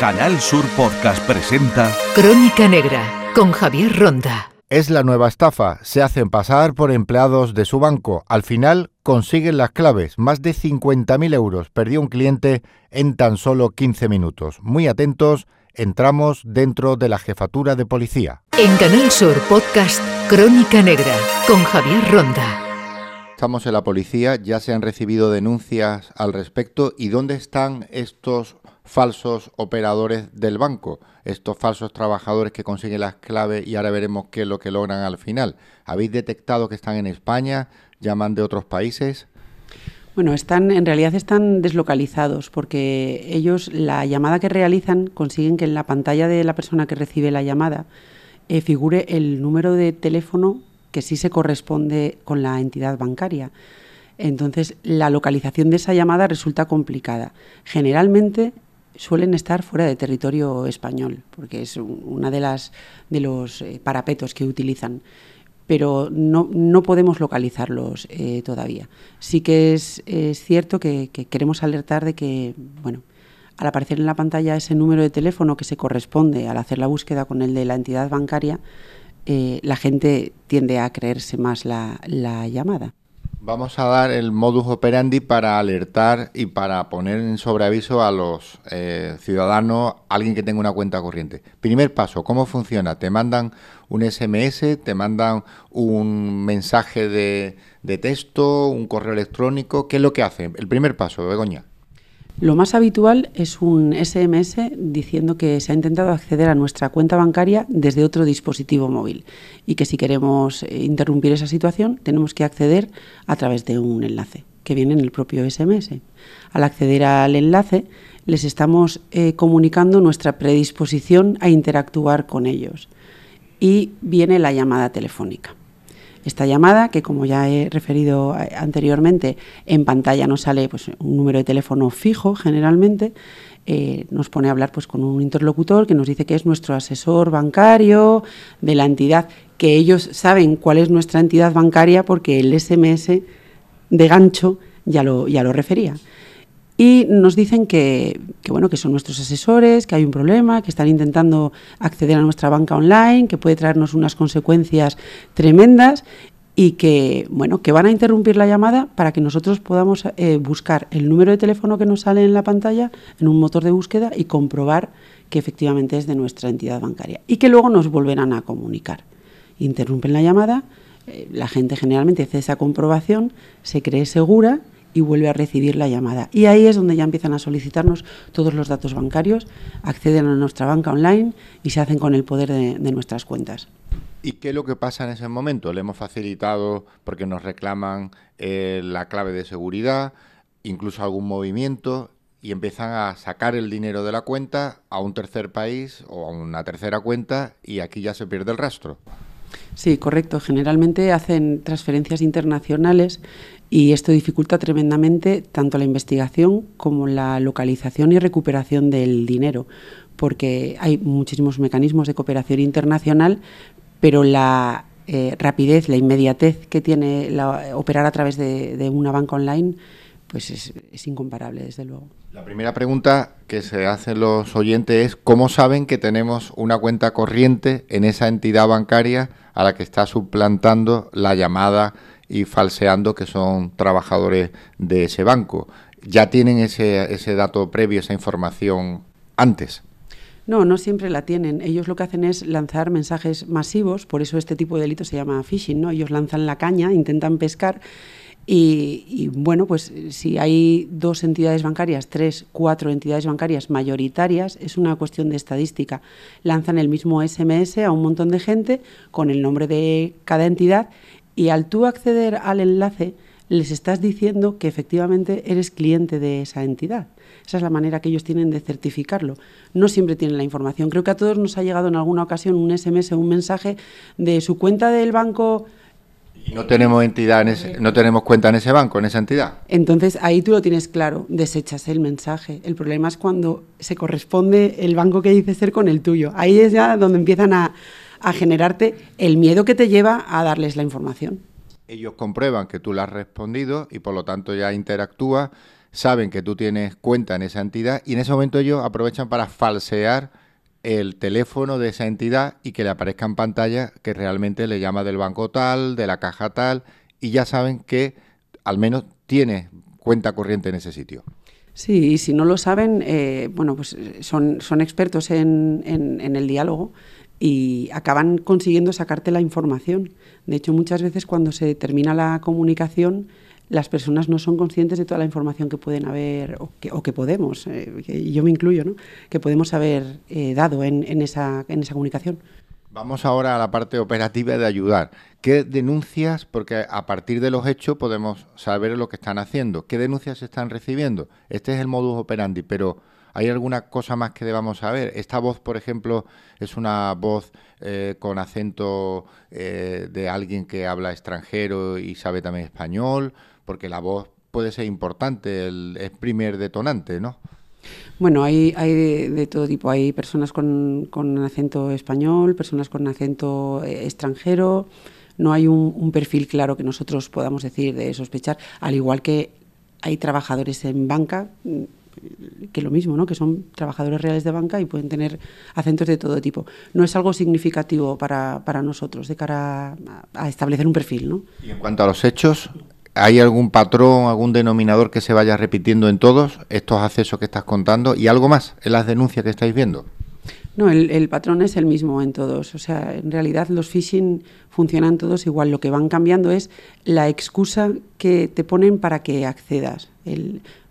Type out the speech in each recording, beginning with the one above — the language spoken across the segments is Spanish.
Canal Sur Podcast presenta Crónica Negra con Javier Ronda. Es la nueva estafa. Se hacen pasar por empleados de su banco. Al final consiguen las claves. Más de 50.000 euros perdió un cliente en tan solo 15 minutos. Muy atentos, entramos dentro de la jefatura de policía. En Canal Sur Podcast Crónica Negra con Javier Ronda. Estamos en la policía, ya se han recibido denuncias al respecto. ¿Y dónde están estos falsos operadores del banco, estos falsos trabajadores que consiguen las claves y ahora veremos qué es lo que logran al final. ¿Habéis detectado que están en España, llaman de otros países? Bueno, están, en realidad están deslocalizados porque ellos la llamada que realizan consiguen que en la pantalla de la persona que recibe la llamada eh, figure el número de teléfono que sí se corresponde con la entidad bancaria. Entonces, la localización de esa llamada resulta complicada. Generalmente suelen estar fuera de territorio español, porque es una de las de los eh, parapetos que utilizan. Pero no, no podemos localizarlos eh, todavía. Sí que es, cierto que, queremos alertar de que, bueno, al aparecer en la pantalla ese número de teléfono que se corresponde al hacer la búsqueda con el de la entidad bancaria, eh, la gente tiende a creerse más la llamada. Vamos a dar el modus operandi para alertar y para poner en sobreaviso a los eh, ciudadanos, alguien que tenga una cuenta corriente. Primer paso, ¿cómo funciona? Te mandan un SMS, te mandan un mensaje de, de texto, un correo electrónico. ¿Qué es lo que hacen? El primer paso, Begoña. Lo más habitual es un SMS diciendo que se ha intentado acceder a nuestra cuenta bancaria desde otro dispositivo móvil y que si queremos eh, interrumpir esa situación tenemos que acceder a través de un enlace que viene en el propio SMS. Al acceder al enlace les estamos eh, comunicando nuestra predisposición a interactuar con ellos y viene la llamada telefónica esta llamada, que como ya he referido eh, anteriormente, en pantalla nos sale pues, un número de teléfono fijo generalmente, eh, nos pone a hablar pues, con un interlocutor que nos dice que es nuestro asesor bancario de la entidad, que ellos saben cuál es nuestra entidad bancaria porque el SMS de gancho ya lo, ya lo refería y nos dicen que, bueno, que son nuestros asesores, que hay un problema, que están intentando acceder a nuestra banca online, que puede traernos unas consecuencias tremendas y que, bueno, que van a interrumpir la llamada para que nosotros podamos eh, buscar el número de teléfono que nos sale en la pantalla en un motor de búsqueda y comprobar que efectivamente es de nuestra entidad bancaria y que luego nos volverán a comunicar. Interrumpen la llamada, eh, la gente generalmente hace esa comprobación, se cree segura y vuelve a recibir la llamada. Y ahí es donde ya empiezan a solicitarnos todos los datos bancarios, acceden a nuestra banca online y se hacen con el poder de, nuestras cuentas. ¿Y qué es lo que pasa en ese momento? Le hemos facilitado porque nos reclaman eh, la clave de seguridad, incluso algún movimiento, y empiezan a sacar el dinero de la cuenta a un tercer país o a una tercera cuenta y aquí ya se pierde el rastro. Sí, correcto. Generalmente hacen transferencias internacionales y esto dificulta tremendamente tanto la investigación como la localización y recuperación del dinero, porque hay muchísimos mecanismos de cooperación internacional, pero la eh, rapidez, la inmediatez que tiene operar a través de, una banca online, pues es, es incomparable, desde luego. La primera pregunta que se hacen los oyentes es cómo saben que tenemos una cuenta corriente en esa entidad bancaria a la que está suplantando la llamada y falseando que son trabajadores de ese banco. ¿Ya tienen ese, ese dato previo, esa información antes? No, no siempre la tienen. Ellos lo que hacen es lanzar mensajes masivos, por eso este tipo de delito se llama phishing, ¿no? Ellos lanzan la caña, intentan pescar y, y, bueno, pues si hay dos entidades bancarias, tres, cuatro entidades bancarias mayoritarias, es una cuestión de estadística. Lanzan el mismo SMS a un montón de gente con el nombre de cada entidad y al tú acceder al enlace les estás diciendo que efectivamente eres cliente de esa entidad. Esa es la manera que ellos tienen de certificarlo. No siempre tienen la información. Creo que a todos nos ha llegado en alguna ocasión un SMS o un mensaje de su cuenta del banco. No tenemos entidad, no tenemos cuenta en ese banco, en esa entidad. Entonces ahí tú lo tienes claro, desechas el mensaje. El problema es cuando se corresponde el banco que dice ser con el tuyo. Ahí es ya donde empiezan a, a generarte el miedo que te lleva a darles la información. Ellos comprueban que tú le has respondido y por lo tanto ya interactúa saben que tú tienes cuenta en esa entidad y en ese momento ellos aprovechan para falsear el teléfono de esa entidad y que le aparezca en pantalla que realmente le llama del banco tal, de la caja tal, y ya saben que al menos tiene cuenta corriente en ese sitio. Sí, y si no lo saben, eh, bueno, pues son, son expertos en, en, el diálogo y acaban consiguiendo sacarte la información. De hecho, muchas veces cuando se termina la comunicación, las personas no son conscientes de toda la información que pueden haber o que, o que podemos, eh, yo me incluyo, ¿no? que podemos haber eh, dado en, en, esa, en esa comunicación. Vamos ahora a la parte operativa de ayudar. ¿Qué denuncias? Porque a partir de los hechos podemos saber lo que están haciendo. ¿Qué denuncias están recibiendo? Este es el modus operandi, pero ¿hay alguna cosa más que debamos saber? Esta voz, por ejemplo, es una voz eh, con acento eh, de alguien que habla extranjero y sabe también español, porque la voz puede ser importante, el, primer detonante, ¿no? Bueno, hay, hay de, todo tipo. Hay personas con, con acento español, personas con acento eh, extranjero. No hay un, perfil claro que nosotros podamos decir de sospechar, al igual que hay trabajadores en banca mm, que lo mismo, ¿no? que son trabajadores reales de banca y pueden tener acentos de todo tipo. No es algo significativo para, para nosotros de cara a, a establecer un perfil. ¿no? Y en cuanto a los hechos, ¿Hay algún patrón, algún denominador que se vaya repitiendo en todos estos accesos que estás contando? ¿Y algo más en las denuncias que estáis viendo? No, el, patrón es el mismo en todos. O sea, en realidad los phishing funcionan todos igual. Lo que van cambiando es la excusa que te ponen para que accedas.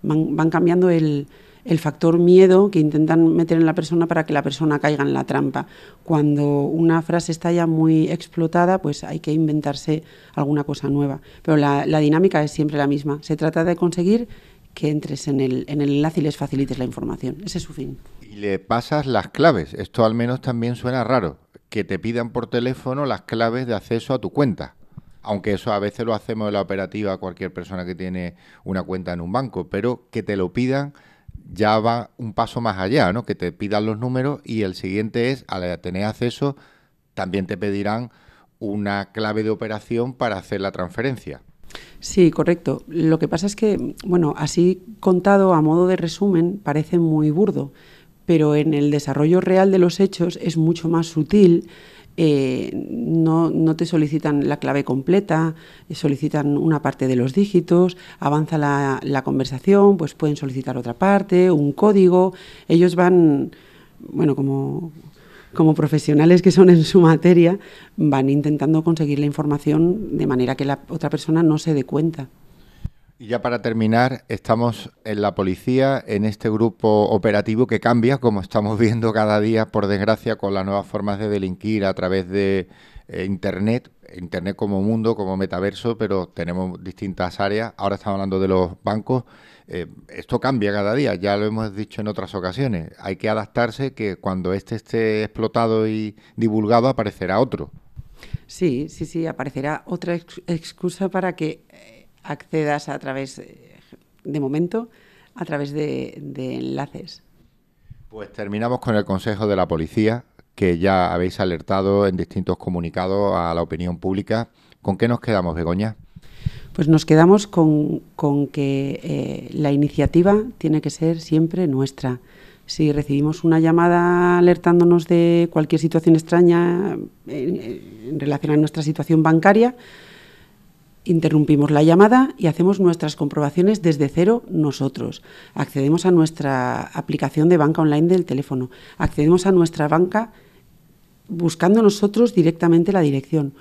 van cambiando el, el factor miedo que intentan meter en la persona para que la persona caiga en la trampa. Cuando una frase está ya muy explotada, pues hay que inventarse alguna cosa nueva. Pero la, dinámica es siempre la misma. Se trata de conseguir que entres en el, en el enlace y les facilites la información. Ese es su fin. Y le pasas las claves. Esto al menos también suena raro. Que te pidan por teléfono las claves de acceso a tu cuenta aunque eso a veces lo hacemos en la operativa cualquier persona que tiene una cuenta en un banco, pero que te lo pidan ya va un paso más allá, ¿no? Que te pidan los números y el siguiente es, al tener acceso, también te pedirán una clave de operación para hacer la transferencia. Sí, correcto. Lo que pasa es que, bueno, así contado a modo de resumen parece muy burdo, pero en el desarrollo real de los hechos es mucho más sutil eh, no, no, te solicitan la clave completa, eh, solicitan una parte de los dígitos, avanza la, la, conversación, pues pueden solicitar otra parte, un código. Ellos van, bueno, como, como profesionales que son en su materia, van intentando conseguir la información de manera que la otra persona no se dé cuenta. Y ya para terminar, estamos en la policía, en este grupo operativo que cambia, como estamos viendo cada día, por desgracia, con las nuevas formas de delinquir a través de eh, Internet, Internet como mundo, como metaverso, pero tenemos distintas áreas. Ahora estamos hablando de los bancos. Eh, esto cambia cada día, ya lo hemos dicho en otras ocasiones. Hay que adaptarse que cuando este esté explotado y divulgado aparecerá otro. Sí, sí, sí, aparecerá otra excusa para que eh, accedas a través, eh, de momento, a través de, enlaces. Pues terminamos con el consejo de la policía, que ya habéis alertado en distintos comunicados a la opinión pública. ¿Con qué nos quedamos, Begoña? Pues nos quedamos con, que eh, la iniciativa tiene que ser siempre nuestra. Si recibimos una llamada alertándonos de cualquier situación extraña en relación a nuestra situación bancaria, Interrumpimos la llamada y hacemos nuestras comprobaciones desde cero nosotros. Accedemos a nuestra aplicación de banca online del teléfono. Accedemos a nuestra banca buscando nosotros directamente la dirección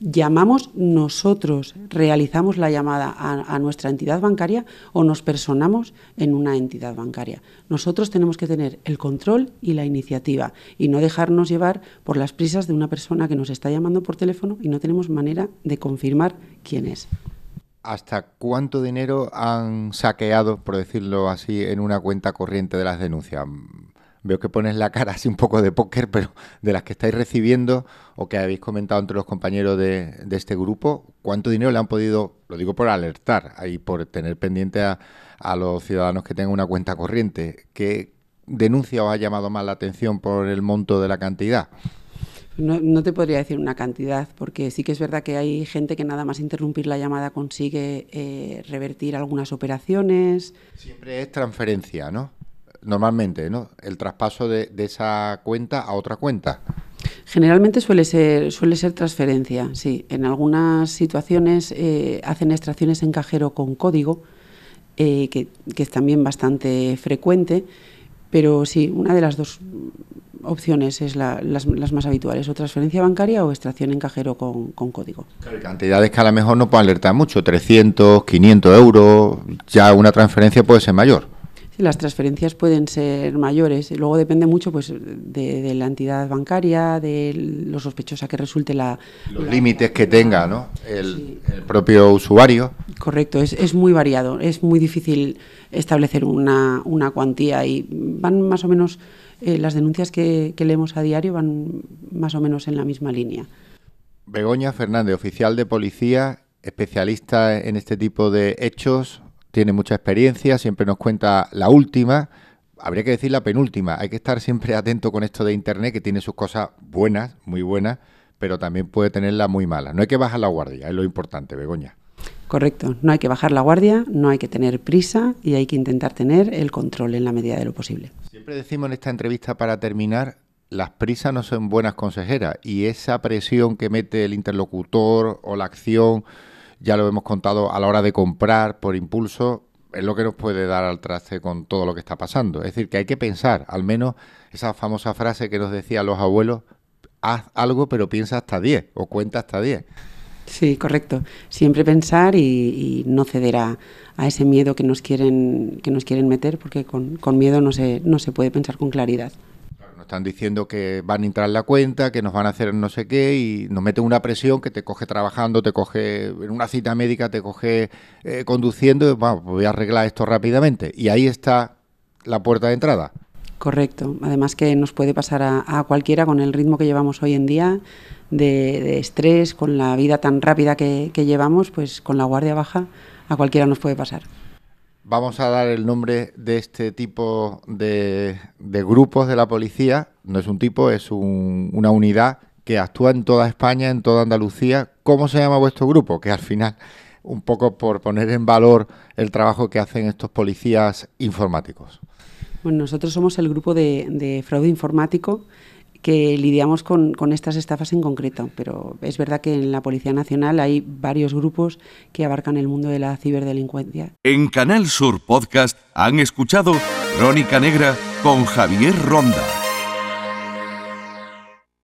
llamamos nosotros, realizamos la llamada a, nuestra entidad bancaria o nos personamos en una entidad bancaria. Nosotros tenemos que tener el control y la iniciativa y no dejarnos llevar por las prisas de una persona que nos está llamando por teléfono y no tenemos manera de confirmar quién es. ¿Hasta cuánto dinero han saqueado, por decirlo así, en una cuenta corriente de las denuncias? Veo que pones la cara así un poco de póker, pero de las que estáis recibiendo o que habéis comentado entre los compañeros de, este grupo, ¿cuánto dinero le han podido, lo digo por alertar y por tener pendiente a, a los ciudadanos que tengan una cuenta corriente? ¿Qué denuncia os ha llamado más la atención por el monto de la cantidad? No, te podría decir una cantidad, porque sí que es verdad que hay gente que nada más interrumpir la llamada consigue eh, revertir algunas operaciones. Siempre es transferencia, ¿no? Normalmente, ¿no? El traspaso de, esa cuenta a otra cuenta. Generalmente suele ser, suele ser transferencia, sí. En algunas situaciones eh, hacen extracciones en cajero con código, eh, que, que es también bastante frecuente, pero sí, una de las dos opciones es las, más habituales, o transferencia bancaria o extracción en cajero con, código. cantidades que a lo mejor no pueden alertar mucho, 300, 500 euros, ya una transferencia puede ser mayor. Sí, las transferencias pueden ser mayores, luego depende mucho pues de, la entidad bancaria, de lo sospechosa que resulte la... Los límites que tenga ¿no? el, propio usuario. Correcto, es, es, muy variado, es muy difícil establecer una, una cuantía y van más o menos eh, las denuncias que, leemos a diario van más o menos en la misma línea. Begoña Fernández, oficial de policía, especialista en este tipo de hechos, tiene mucha experiencia, siempre nos cuenta la última, habría que decir la penúltima. Hay que estar siempre atento con esto de Internet, que tiene sus cosas buenas, muy buenas, pero también puede tenerlas muy malas. No hay que bajar la guardia, es lo importante, Begoña. Correcto, no hay que bajar la guardia, no hay que tener prisa y hay que intentar tener el control en la medida de lo posible. Siempre decimos en esta entrevista para terminar, las prisas no son buenas consejeras y esa presión que mete el interlocutor o la acción, ya lo hemos contado a la hora de comprar por impulso, es lo que nos puede dar al traste con todo lo que está pasando. Es decir, que hay que pensar, al menos esa famosa frase que nos decían los abuelos, haz algo pero piensa hasta 10 o cuenta hasta 10. Sí, correcto. Siempre pensar y, no ceder a, ese miedo que nos quieren, que nos quieren meter, porque con, miedo no se, no se puede pensar con claridad. Nos están diciendo que van a entrar en la cuenta, que nos van a hacer no sé qué, y nos meten una presión que te coge trabajando, te coge en una cita médica, te coge eh, conduciendo, y, voy a arreglar esto rápidamente. Y ahí está la puerta de entrada. Correcto. Además que nos puede pasar a cualquiera con el ritmo que llevamos hoy en día de, estrés, con la vida tan rápida que, llevamos, pues con la guardia baja a cualquiera nos puede pasar. Vamos a dar el nombre de este tipo de, grupos de la policía. No es un tipo, es una unidad que actúa en toda España, en toda Andalucía. ¿Cómo se llama vuestro grupo? Que al final, un poco por poner en valor el trabajo que hacen estos policías informáticos. Bueno, nosotros somos el grupo de fraude informático que lidiamos con, estas estafas en concreto, pero es verdad que en la Policía Nacional hay varios grupos que abarcan el mundo de la ciberdelincuencia. En Canal Sur Podcast han escuchado Crónica Negra con Javier Ronda.